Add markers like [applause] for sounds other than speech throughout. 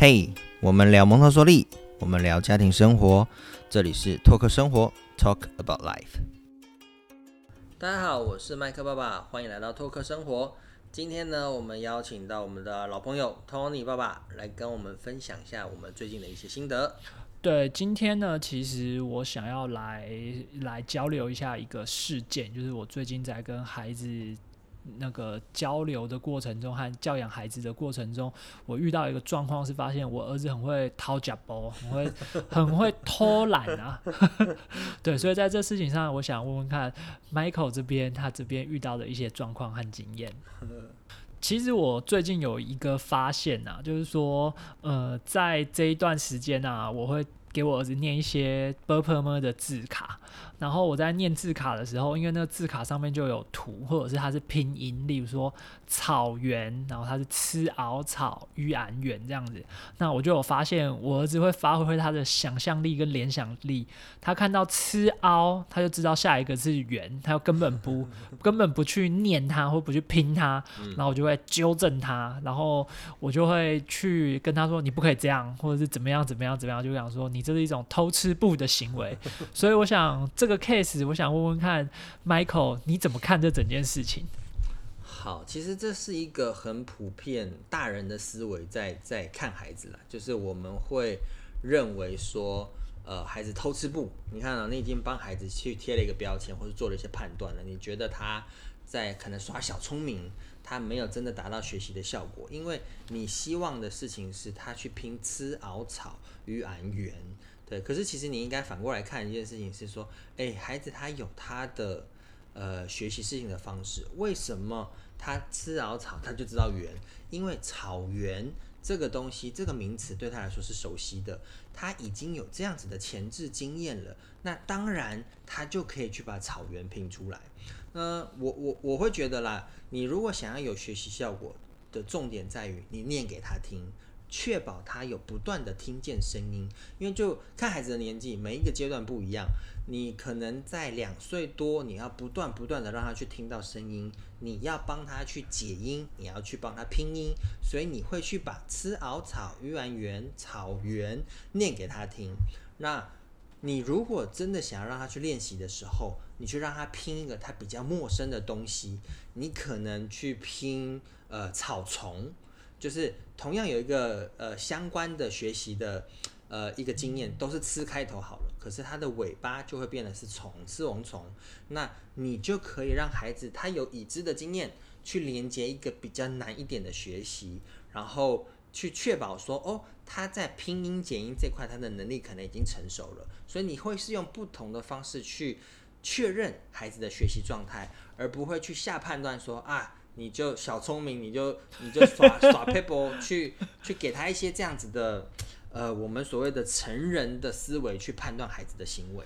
嘿，我们聊蒙特梭利，我们聊家庭生活，这里是托克生活，Talk about life。大家好，我是麦克爸爸，欢迎来到托克生活。今天呢，我们邀请到我们的老朋友 Tony 爸爸来跟我们分享一下我们最近的一些心得。对，今天呢，其实我想要来来交流一下一个事件，就是我最近在跟孩子。那个交流的过程中和教养孩子的过程中，我遇到一个状况是，发现我儿子很会掏假包，很会 [laughs] 很会偷懒啊。[laughs] 对，所以在这事情上，我想问问看，Michael 这边他这边遇到的一些状况和经验。其实我最近有一个发现啊，就是说，呃，在这一段时间啊，我会给我儿子念一些 b u r p l e 的字卡。然后我在念字卡的时候，因为那个字卡上面就有图，或者是它是拼音，例如说草原，然后它是吃敖草鱼安园这样子。那我就有发现，我儿子会发挥他的想象力跟联想力，他看到吃凹，他就知道下一个是圆，他根本不 [laughs] 根本不去念它或不去拼它，然后我就会纠正他，然后我就会去跟他说你不可以这样，或者是怎么样怎么样怎么样，就想说你这是一种偷吃布的行为。[laughs] 所以我想这。这个 case，我想问问看，Michael，你怎么看这整件事情？好，其实这是一个很普遍大人的思维，在在看孩子了，就是我们会认为说，呃，孩子偷吃不？你看啊，你已经帮孩子去贴了一个标签，或者做了一些判断了，你觉得他在可能耍小聪明，他没有真的达到学习的效果，因为你希望的事情是他去拼吃熬草鱼安圆。对，可是其实你应该反过来看一件事情，是说，哎，孩子他有他的呃学习事情的方式，为什么他吃熬草他就知道圆？因为草原这个东西，这个名词对他来说是熟悉的，他已经有这样子的前置经验了，那当然他就可以去把草原拼出来。那我我我会觉得啦，你如果想要有学习效果的重点在于你念给他听。确保他有不断的听见声音，因为就看孩子的年纪，每一个阶段不一样。你可能在两岁多，你要不断不断的让他去听到声音，你要帮他去解音，你要去帮他拼音，所以你会去把吃熬草、鱼丸园、草原念给他听。那你如果真的想要让他去练习的时候，你去让他拼一个他比较陌生的东西，你可能去拼呃草丛。就是同样有一个呃相关的学习的呃一个经验，都是吃开头好了，可是它的尾巴就会变得是虫，吃蚊虫。那你就可以让孩子他有已知的经验，去连接一个比较难一点的学习，然后去确保说哦他在拼音简音这块他的能力可能已经成熟了。所以你会是用不同的方式去确认孩子的学习状态，而不会去下判断说啊。你就小聪明，你就 [laughs] 你就耍 [laughs] 耍 paper 去去给他一些这样子的，呃，我们所谓的成人的思维去判断孩子的行为。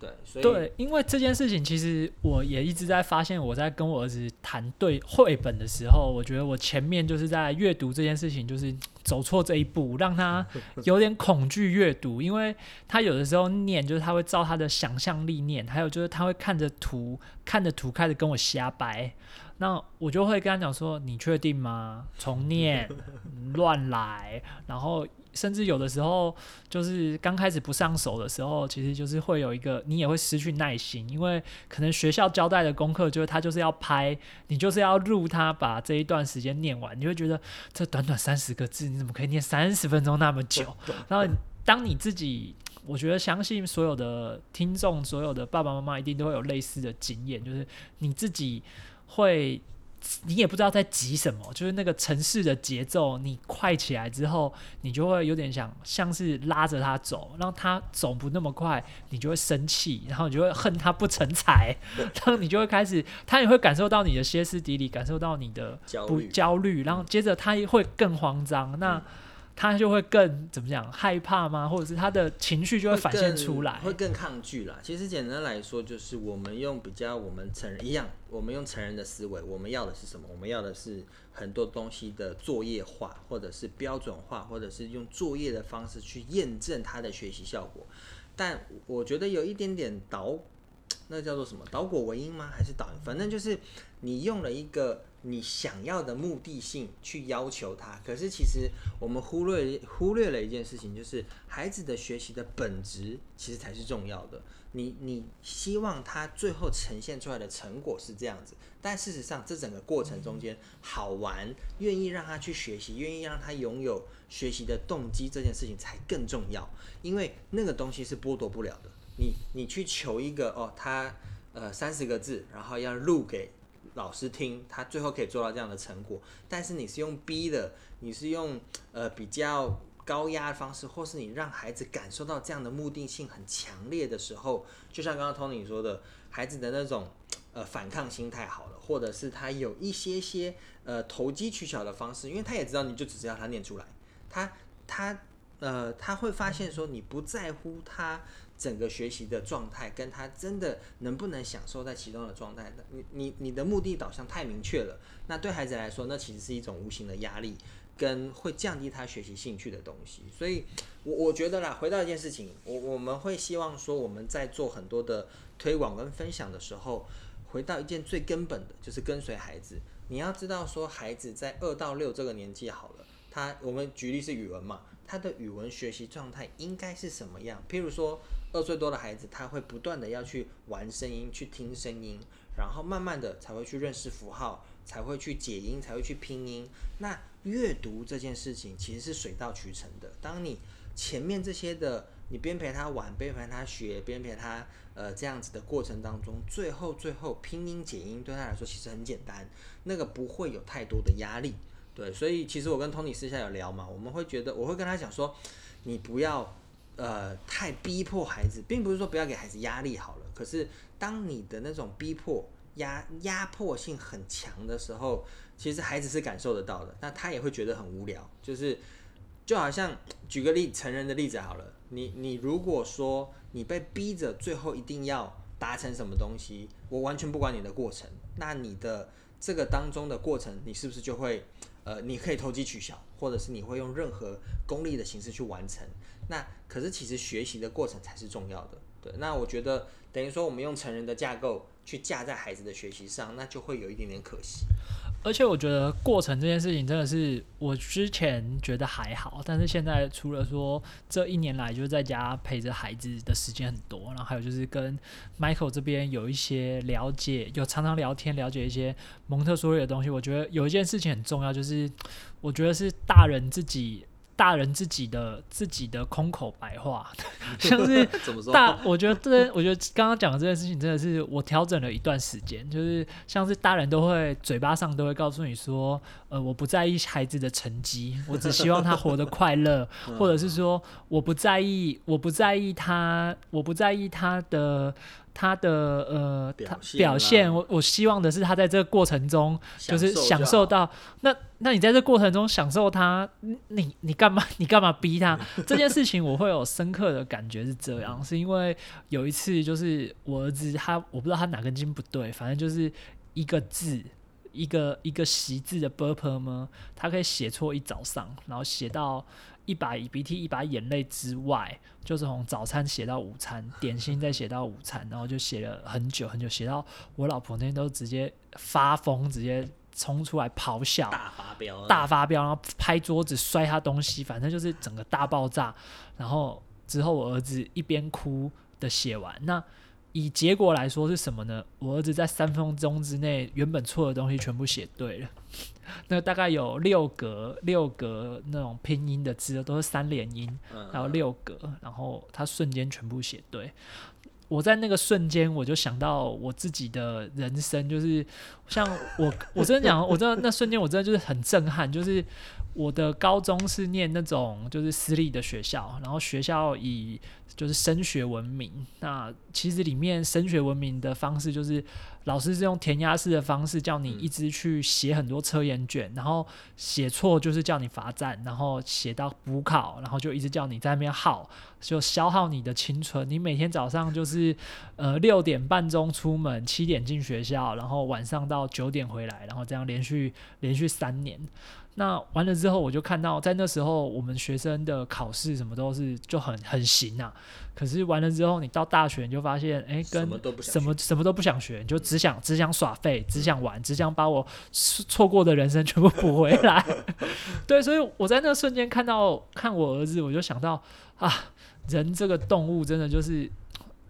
对，所以对，因为这件事情，其实我也一直在发现，我在跟我儿子谈对绘本的时候，我觉得我前面就是在阅读这件事情，就是走错这一步，让他 [laughs] 有点恐惧阅读，因为他有的时候念，就是他会照他的想象力念，还有就是他会看着图，看着图开始跟我瞎掰。那我就会跟他讲说：“你确定吗？重念，[laughs] 乱来。然后，甚至有的时候，就是刚开始不上手的时候，其实就是会有一个，你也会失去耐心，因为可能学校交代的功课就是他就是要拍，你就是要录他把这一段时间念完。你会觉得这短短三十个字，你怎么可以念三十分钟那么久？[laughs] 然后，当你自己，我觉得相信所有的听众，所有的爸爸妈妈一定都会有类似的经验，就是你自己。会，你也不知道在急什么，就是那个城市的节奏，你快起来之后，你就会有点想像是拉着他走，让他走不那么快，你就会生气，然后你就会恨他不成才，[laughs] 然后你就会开始，他也会感受到你的歇斯底里，感受到你的不焦虑，然后接着他也会更慌张，那。他就会更怎么讲害怕吗？或者是他的情绪就会反现出来，会更抗拒啦。其实简单来说，就是我们用比较我们成人一样，我们用成人的思维，我们要的是什么？我们要的是很多东西的作业化，或者是标准化，或者是用作业的方式去验证他的学习效果。但我觉得有一点点导，那叫做什么？导果为因吗？还是导？反正就是你用了一个你想要的目的性去要求他，可是其实我们忽略忽略了一件事情，就是孩子的学习的本质其实才是重要的。你你希望他最后呈现出来的成果是这样子，但事实上这整个过程中间好玩，愿意让他去学习，愿意让他拥有学习的动机，这件事情才更重要，因为那个东西是剥夺不了的。你你去求一个哦，他呃三十个字，然后要录给。老师听，他最后可以做到这样的成果，但是你是用逼的，你是用呃比较高压的方式，或是你让孩子感受到这样的目的性很强烈的时候，就像刚刚 Tony 说的，孩子的那种呃反抗心态好了，或者是他有一些些呃投机取巧的方式，因为他也知道你就只是要他念出来，他他呃他会发现说你不在乎他。整个学习的状态跟他真的能不能享受在其中的状态的，你你你的目的导向太明确了，那对孩子来说，那其实是一种无形的压力，跟会降低他学习兴趣的东西。所以，我我觉得啦，回到一件事情，我我们会希望说，我们在做很多的推广跟分享的时候，回到一件最根本的，就是跟随孩子。你要知道说，孩子在二到六这个年纪好了，他我们举例是语文嘛，他的语文学习状态应该是什么样？譬如说。二岁多的孩子，他会不断的要去玩声音，去听声音，然后慢慢的才会去认识符号，才会去解音，才会去拼音。那阅读这件事情其实是水到渠成的。当你前面这些的，你边陪他玩，边陪他学，边陪他呃这样子的过程当中，最后最后拼音解音对他来说其实很简单，那个不会有太多的压力。对，所以其实我跟 Tony 私下有聊嘛，我们会觉得我会跟他讲说，你不要。呃，太逼迫孩子，并不是说不要给孩子压力好了。可是，当你的那种逼迫、压压迫性很强的时候，其实孩子是感受得到的。那他也会觉得很无聊。就是，就好像举个例，成人的例子好了。你你如果说你被逼着最后一定要达成什么东西，我完全不管你的过程，那你的这个当中的过程，你是不是就会呃，你可以投机取巧，或者是你会用任何功利的形式去完成？那可是其实学习的过程才是重要的，对。那我觉得等于说我们用成人的架构去架在孩子的学习上，那就会有一点点可惜。而且我觉得过程这件事情真的是我之前觉得还好，但是现在除了说这一年来就在家陪着孩子的时间很多，然后还有就是跟 Michael 这边有一些了解，有常常聊天了解一些蒙特梭利的东西。我觉得有一件事情很重要，就是我觉得是大人自己。大人自己的自己的空口白话，[laughs] 像是大，我觉得这，我觉得刚刚讲的这件事情真的是我调整了一段时间，就是像是大人都会嘴巴上都会告诉你说，呃，我不在意孩子的成绩，我只希望他活得快乐，[laughs] 或者是说我不在意，我不在意他，我不在意他的。他的呃，他表现，我我希望的是他在这个过程中就是享受到。那那你在这过程中享受他，你你干嘛你干嘛逼他这件事情？我会有深刻的感觉是这样，是因为有一次就是我儿子他我不知道他哪根筋不对，反正就是一个字一个一个习字的 burper 吗？他可以写错一早上，然后写到。一把鼻涕一把眼泪之外，就是从早餐写到午餐，点心再写到午餐，然后就写了很久很久，写到我老婆那天都直接发疯，直接冲出来咆哮，大发飙，大发飙，然后拍桌子摔他东西，反正就是整个大爆炸。然后之后我儿子一边哭的写完，那以结果来说是什么呢？我儿子在三分钟之内，原本错的东西全部写对了。[laughs] 那大概有六格六格那种拼音的字都是三连音，还有六格，然后他瞬间全部写对。我在那个瞬间我就想到我自己的人生，就是像我我真的讲，我真的那瞬间我真的就是很震撼，就是我的高中是念那种就是私立的学校，然后学校以就是升学闻名。那其实里面升学闻名的方式就是。老师是用填鸭式的方式叫你一直去写很多测验卷，然后写错就是叫你罚站，然后写到补考，然后就一直叫你在那边耗，就消耗你的青春。你每天早上就是。是呃六点半钟出门，七点进学校，然后晚上到九点回来，然后这样连续连续三年。那完了之后，我就看到在那时候我们学生的考试什么都是就很很行啊。可是完了之后，你到大学你就发现，哎，跟什么都不什么什么都不想学，你就只想只想耍废，只想玩，只想把我错过的人生全部补回来。[laughs] 对，所以我在那瞬间看到看我儿子，我就想到啊，人这个动物真的就是，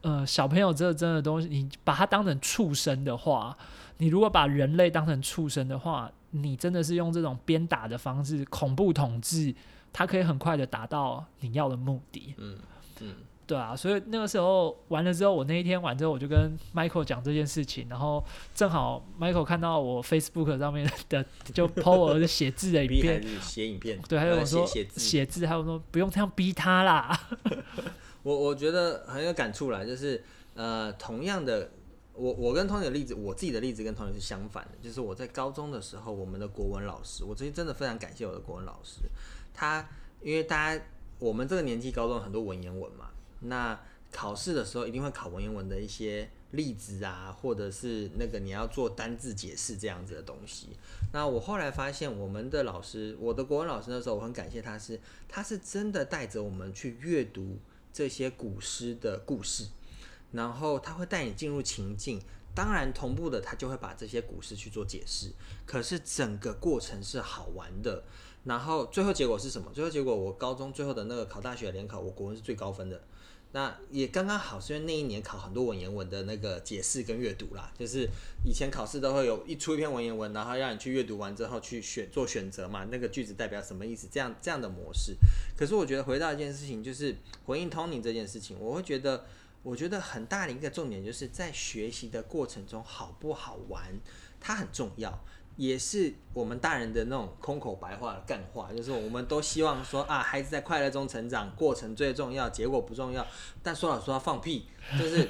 呃，小朋友这真的东西，你把它当成畜生的话，你如果把人类当成畜生的话，你真的是用这种鞭打的方式恐怖统治，它可以很快的达到你要的目的。嗯嗯，对啊，所以那个时候完了之后，我那一天完之后，我就跟 Michael 讲这件事情，然后正好 Michael 看到我 Facebook 上面的就 po 我写字的影片，[laughs] 写影片，对，还有说写写字，写字，还有说不用这样逼他啦。[laughs] 我我觉得很有感触啦，就是呃，同样的，我我跟 Tony 的例子，我自己的例子跟 Tony 是相反的，就是我在高中的时候，我们的国文老师，我最近真的非常感谢我的国文老师，他因为大家我们这个年纪高中很多文言文嘛，那考试的时候一定会考文言文的一些例子啊，或者是那个你要做单字解释这样子的东西。那我后来发现，我们的老师，我的国文老师那时候，我很感谢他是，他是真的带着我们去阅读这些古诗的故事，然后他会带你进入情境。当然，同步的他就会把这些古诗去做解释，可是整个过程是好玩的。然后最后结果是什么？最后结果我高中最后的那个考大学联考，我国文是最高分的。那也刚刚好，是因为那一年考很多文言文的那个解释跟阅读啦，就是以前考试都会有一出一篇文言文，然后让你去阅读完之后去选做选择嘛，那个句子代表什么意思，这样这样的模式。可是我觉得回到一件事情，就是回应 Tony 这件事情，我会觉得，我觉得很大的一个重点就是在学习的过程中好不好玩，它很重要。也是我们大人的那种空口白话的干话，就是我们都希望说啊，孩子在快乐中成长，过程最重要，结果不重要。但说老实话，放屁，就是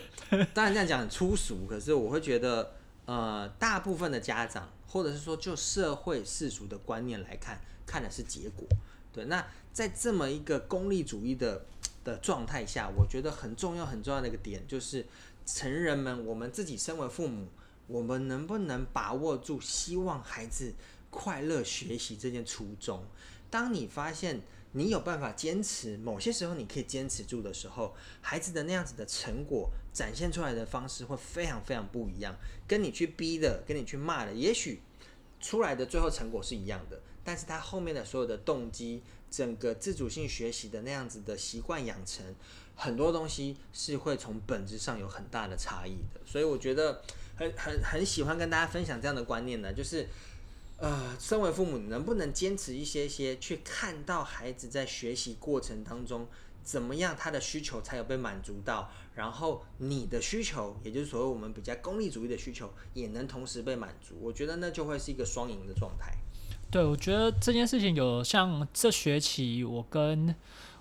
当然这样讲很粗俗，可是我会觉得，呃，大部分的家长，或者是说就社会世俗的观念来看，看的是结果。对，那在这么一个功利主义的的状态下，我觉得很重要很重要的一个点就是，成人们，我们自己身为父母。我们能不能把握住希望孩子快乐学习这件初衷？当你发现你有办法坚持，某些时候你可以坚持住的时候，孩子的那样子的成果展现出来的方式会非常非常不一样。跟你去逼的，跟你去骂的，也许出来的最后成果是一样的，但是他后面的所有的动机，整个自主性学习的那样子的习惯养成，很多东西是会从本质上有很大的差异的。所以我觉得。很很很喜欢跟大家分享这样的观念呢，就是，呃，身为父母能不能坚持一些些，去看到孩子在学习过程当中怎么样，他的需求才有被满足到，然后你的需求，也就是所谓我们比较功利主义的需求，也能同时被满足。我觉得那就会是一个双赢的状态。对，我觉得这件事情有像这学期我跟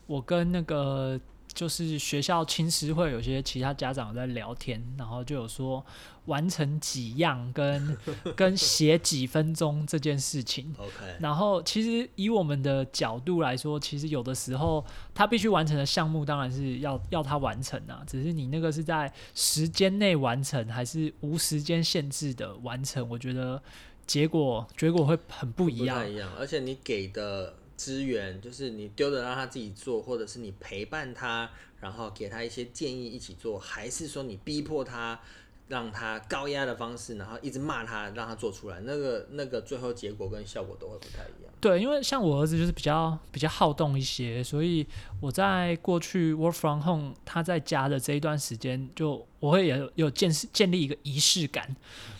我跟那个就是学校青师会有些其他家长在聊天，然后就有说完成几样跟 [laughs] 跟写几分钟这件事情。OK，然后其实以我们的角度来说，其实有的时候他必须完成的项目当然是要要他完成啊，只是你那个是在时间内完成还是无时间限制的完成，我觉得结果结果会很不一样。一样，而且你给的资源，就是你丢的让他自己做，或者是你陪伴他，然后给他一些建议一起做，还是说你逼迫他，让他高压的方式，然后一直骂他，让他做出来，那个那个最后结果跟效果都会不太一样。对，因为像我儿子就是比较比较好动一些，所以我在过去 work from home 他在家的这一段时间，就我会有有建建立一个仪式感，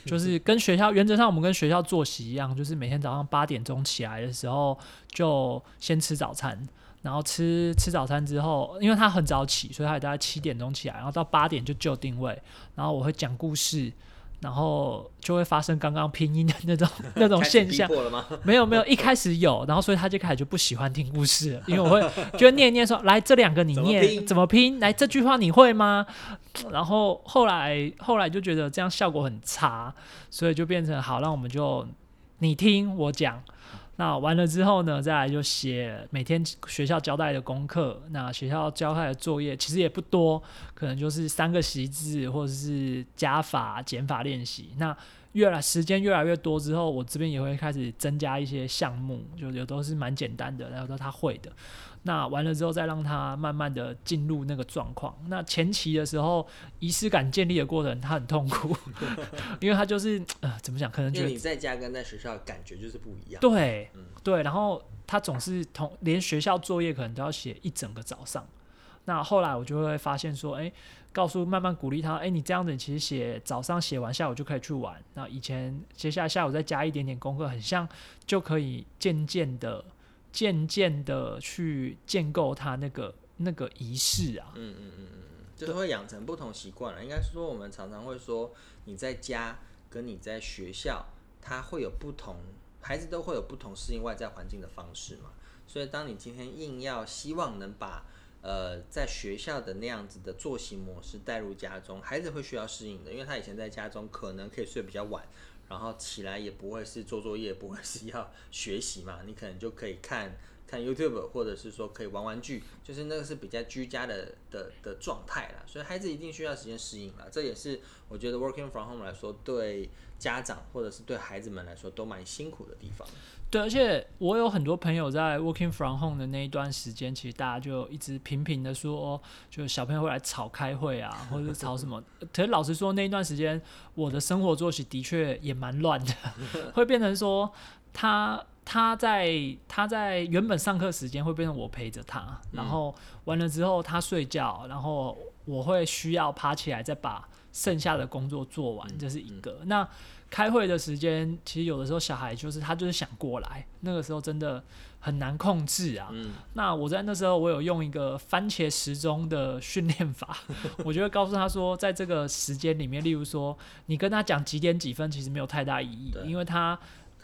就是跟学校原则上我们跟学校作息一样，就是每天早上八点钟起来的时候就先吃早餐。然后吃吃早餐之后，因为他很早起，所以他也大概七点钟起来，然后到八点就就定位，然后我会讲故事，然后就会发生刚刚拼音的那种 [laughs] 那种现象？没有没有，一开始有，然后所以他就开始就不喜欢听故事了，因为我会就会念一念说，来这两个你念怎么怎么拼，来这句话你会吗？然后后来后来就觉得这样效果很差，所以就变成好，那我们就你听我讲，那完了之后呢，再来就写每天学校交代的功课。那学校交代的作业其实也不多，可能就是三个习字或者是加法、减法练习。那越来时间越来越多之后，我这边也会开始增加一些项目，就有都是蛮简单的，然后都他会的。那完了之后，再让他慢慢的进入那个状况。那前期的时候，仪式感建立的过程，他很痛苦，[laughs] 因为他就是呃，怎么讲？可能觉得你在家跟在学校感觉就是不一样。对，对。然后他总是同连学校作业可能都要写一整个早上。那后来我就会发现说，哎，告诉慢慢鼓励他，哎，你这样子你其实写早上写完，下午就可以去玩。那以前接下来下午再加一点点功课，很像就可以渐渐的。渐渐的去建构他那个那个仪式啊，嗯嗯嗯嗯就是会养成不同习惯了。应该说，我们常常会说，你在家跟你在学校，他会有不同，孩子都会有不同适应外在环境的方式嘛。所以，当你今天硬要希望能把呃在学校的那样子的作息模式带入家中，孩子会需要适应的，因为他以前在家中可能可以睡比较晚。然后起来也不会是做作业，不会是要学习嘛？你可能就可以看看 YouTube，或者是说可以玩玩具，就是那个是比较居家的的的状态啦。所以孩子一定需要时间适应啦，这也是我觉得 Working from home 来说，对家长或者是对孩子们来说都蛮辛苦的地方。对，而且我有很多朋友在 working from home 的那一段时间，其实大家就一直频频的说，就小朋友会来吵开会啊，或者是吵什么。可是老实说，那一段时间我的生活作息的确也蛮乱的，[laughs] 会变成说他他在他在原本上课时间会变成我陪着他，然后完了之后他睡觉，然后我会需要爬起来再把剩下的工作做完，这是一个。那开会的时间，其实有的时候小孩就是他就是想过来，那个时候真的很难控制啊。那我在那时候，我有用一个番茄时钟的训练法，[laughs] 我就会告诉他说，在这个时间里面，例如说你跟他讲几点几分，其实没有太大意义，因为他。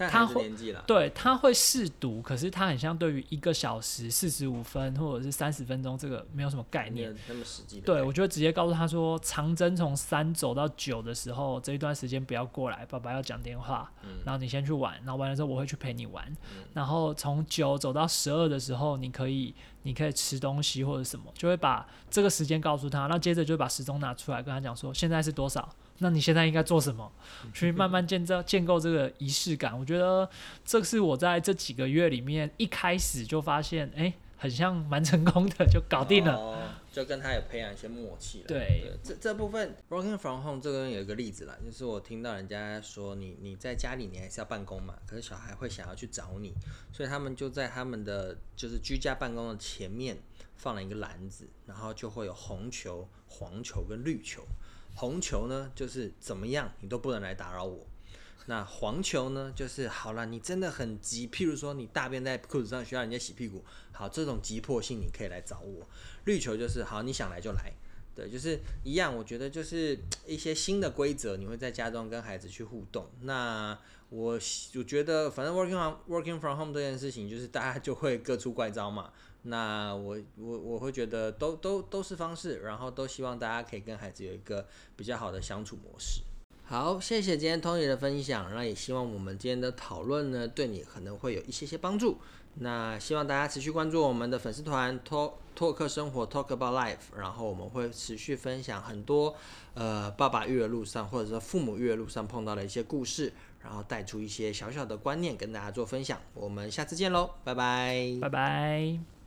他会对他会试读，可是他很像对于一个小时四十五分或者是三十分钟这个没有什么概念，那么实际。对我就直接告诉他说，长征从三走到九的时候，这一段时间不要过来，爸爸要讲电话，然后你先去玩，然后完了之后我会去陪你玩，然后从九走到十二的时候，你可以你可以吃东西或者什么，就会把这个时间告诉他，那接着就把时钟拿出来跟他讲说，现在是多少。那你现在应该做什么？去慢慢建造、建构这个仪式感。我觉得这是我在这几个月里面一开始就发现，哎，很像蛮成功的，就搞定了。哦，就跟他有培养一些默契了。对，这这部分 working from home 这个有一个例子啦，就是我听到人家说，你你在家里你还是要办公嘛，可是小孩会想要去找你，所以他们就在他们的就是居家办公的前面放了一个篮子，然后就会有红球、黄球跟绿球。红球呢，就是怎么样你都不能来打扰我。那黄球呢，就是好了，你真的很急，譬如说你大便在裤子上需要人家洗屁股，好，这种急迫性你可以来找我。绿球就是好，你想来就来，对，就是一样。我觉得就是一些新的规则，你会在家中跟孩子去互动。那我我觉得反正 working on working from home 这件事情，就是大家就会各出怪招嘛。那我我我会觉得都都都是方式，然后都希望大家可以跟孩子有一个比较好的相处模式。好，谢谢今天 Tony 的分享，那也希望我们今天的讨论呢，对你可能会有一些些帮助。那希望大家持续关注我们的粉丝团 Talk Talk 生活 Talk About Life，然后我们会持续分享很多呃爸爸育儿路上或者说父母育儿路上碰到的一些故事，然后带出一些小小的观念跟大家做分享。我们下次见喽，拜拜，拜拜。